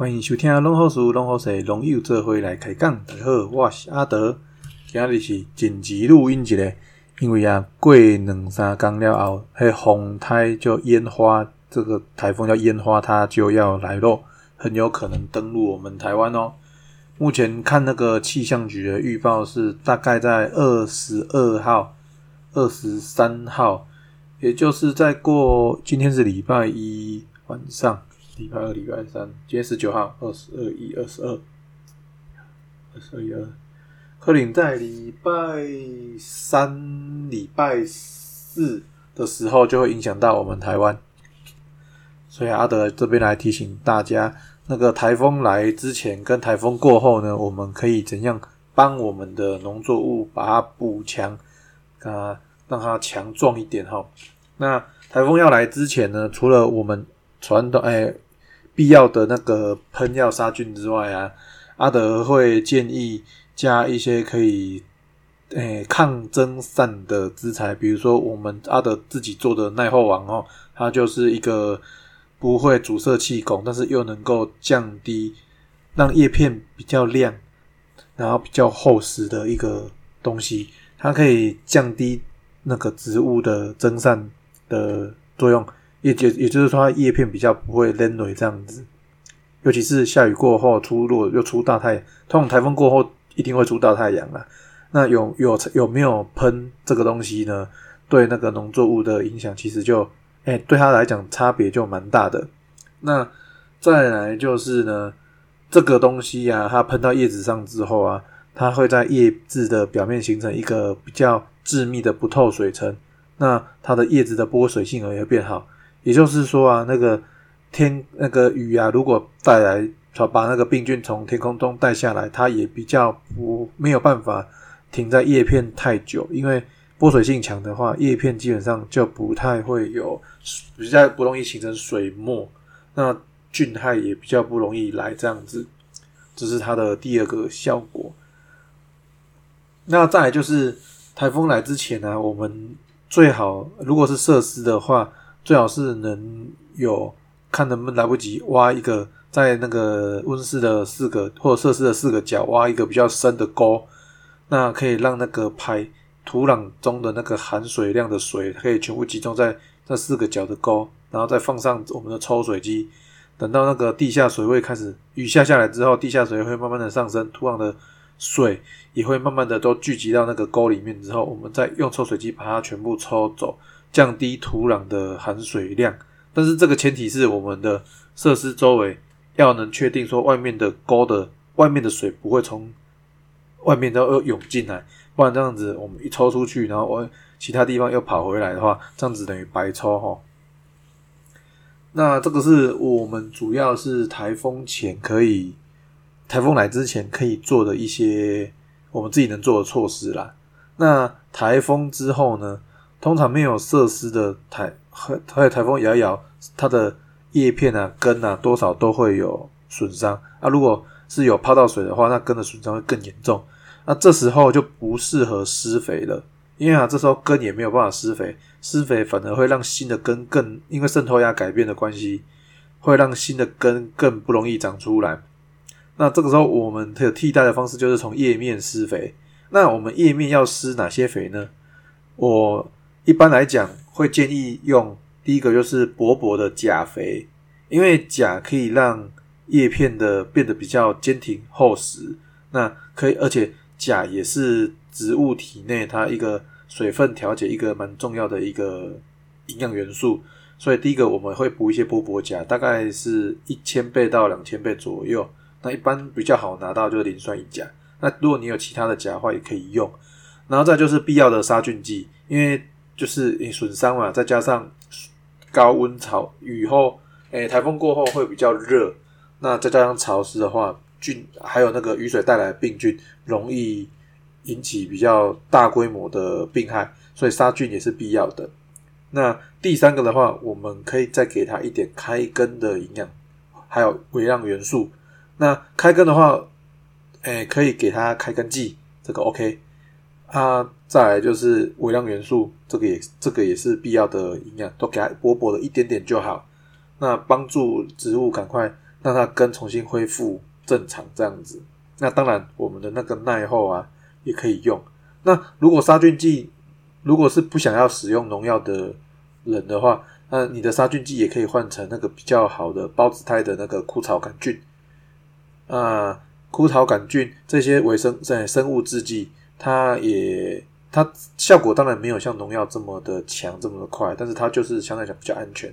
欢迎收听《龙好事龙好事》，龙友这回来开讲。大家好，我是阿德，今日是紧急录音一个，因为啊，过两三天了后，迄风台叫烟花，这个台风叫烟花，它就要来咯，很有可能登陆我们台湾哦。目前看那个气象局的预报是大概在二十二号、二十三号，也就是在过今天是礼拜一晚上，礼拜二、礼拜三，今天十九号，二十二一、二十二、二十二一二，柯林在礼拜三、礼拜四的时候就会影响到我们台湾，所以阿德这边来提醒大家。那个台风来之前跟台风过后呢，我们可以怎样帮我们的农作物把它补强，啊，让它强壮一点哈？那台风要来之前呢，除了我们传统哎必要的那个喷药杀菌之外啊，阿德会建议加一些可以诶抗蒸散的资材，比如说我们阿德自己做的耐候网哦，它就是一个。不会阻塞气孔，但是又能够降低让叶片比较亮，然后比较厚实的一个东西。它可以降低那个植物的蒸散的作用，也也也就是说，它叶片比较不会冷蕊这样子。尤其是下雨过后出落又出大太阳，通常台风过后一定会出大太阳啊。那有有有没有喷这个东西呢？对那个农作物的影响，其实就。哎，对它来讲差别就蛮大的。那再来就是呢，这个东西呀，它喷到叶子上之后啊，它会在叶子的表面形成一个比较致密的不透水层。那它的叶子的剥水性也会变好。也就是说啊，那个天那个雨啊，如果带来把那个病菌从天空中带下来，它也比较不没有办法停在叶片太久，因为。波水性强的话，叶片基本上就不太会有，比较不容易形成水沫，那菌害也比较不容易来这样子，这是它的第二个效果。那再来就是台风来之前呢，我们最好如果是设施的话，最好是能有看能不能来不及挖一个在那个温室的四个或者设施的四个角挖一个比较深的沟，那可以让那个排。土壤中的那个含水量的水可以全部集中在这四个角的沟，然后再放上我们的抽水机。等到那个地下水位开始雨下下来之后，地下水会慢慢的上升，土壤的水也会慢慢的都聚集到那个沟里面。之后，我们再用抽水机把它全部抽走，降低土壤的含水量。但是这个前提是我们的设施周围要能确定说外面的沟的外面的水不会从外面都涌进来。不然这样子，我们一抽出去，然后我其他地方又跑回来的话，这样子等于白抽哈。那这个是我们主要是台风前可以，台风来之前可以做的一些我们自己能做的措施啦。那台风之后呢，通常没有设施的台，还有台风摇一摇，它的叶片啊、根啊，多少都会有损伤啊。如果是有泡到水的话，那根的损伤会更严重。那这时候就不适合施肥了，因为啊，这时候根也没有办法施肥，施肥反而会让新的根更因为渗透压改变的关系，会让新的根更不容易长出来。那这个时候我们有替代的方式，就是从叶面施肥。那我们叶面要施哪些肥呢？我一般来讲会建议用第一个就是薄薄的钾肥，因为钾可以让叶片的变得比较坚挺厚实，那可以而且。钾也是植物体内它一个水分调节一个蛮重要的一个营养元素，所以第一个我们会补一些薄薄钾，大概是一千倍到两千倍左右。那一般比较好拿到就是磷酸一钾。那如果你有其他的钾的话，也可以用。然后再就是必要的杀菌剂，因为就是你损伤嘛，再加上高温潮雨后，诶台风过后会比较热，那再加上潮湿的话。菌还有那个雨水带来的病菌，容易引起比较大规模的病害，所以杀菌也是必要的。那第三个的话，我们可以再给它一点开根的营养，还有微量元素。那开根的话，哎，可以给它开根剂，这个 OK。啊，再来就是微量元素，这个也这个也是必要的营养，都给它薄薄的一点点就好。那帮助植物赶快。让它根重新恢复正常这样子。那当然，我们的那个耐候啊也可以用。那如果杀菌剂如果是不想要使用农药的人的话，那你的杀菌剂也可以换成那个比较好的孢子肽的那个枯草杆菌。啊，枯草杆菌这些微生在生物制剂，它也它效果当然没有像农药这么的强，这么的快，但是它就是相对来讲比较安全。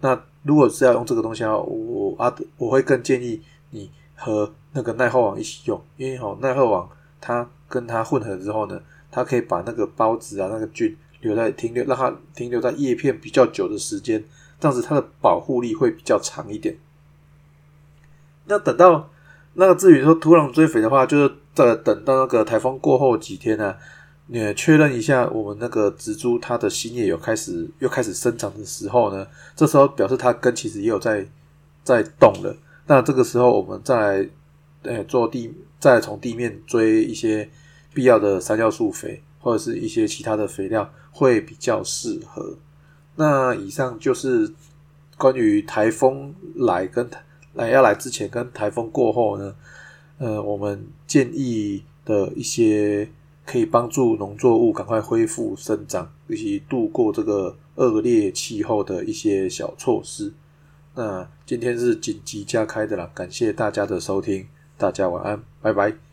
那如果是要用这个东西啊，我阿我会更建议你和那个耐候网一起用，因为哦耐候网它跟它混合之后呢，它可以把那个孢子啊那个菌留在停留，让它停留在叶片比较久的时间，这样子它的保护力会比较长一点。那等到那个至于说土壤追肥的话，就是在等到那个台风过后几天呢，你确认一下我们那个植株它的新叶有开始又开始生长的时候呢，这时候表示它根其实也有在在动了。那这个时候我们再来呃做地，再从地面追一些必要的三酵素肥或者是一些其他的肥料会比较适合。那以上就是关于台风来跟。来要来之前跟台风过后呢，呃，我们建议的一些可以帮助农作物赶快恢复生长以及度过这个恶劣气候的一些小措施。那今天是紧急加开的啦，感谢大家的收听，大家晚安，拜拜。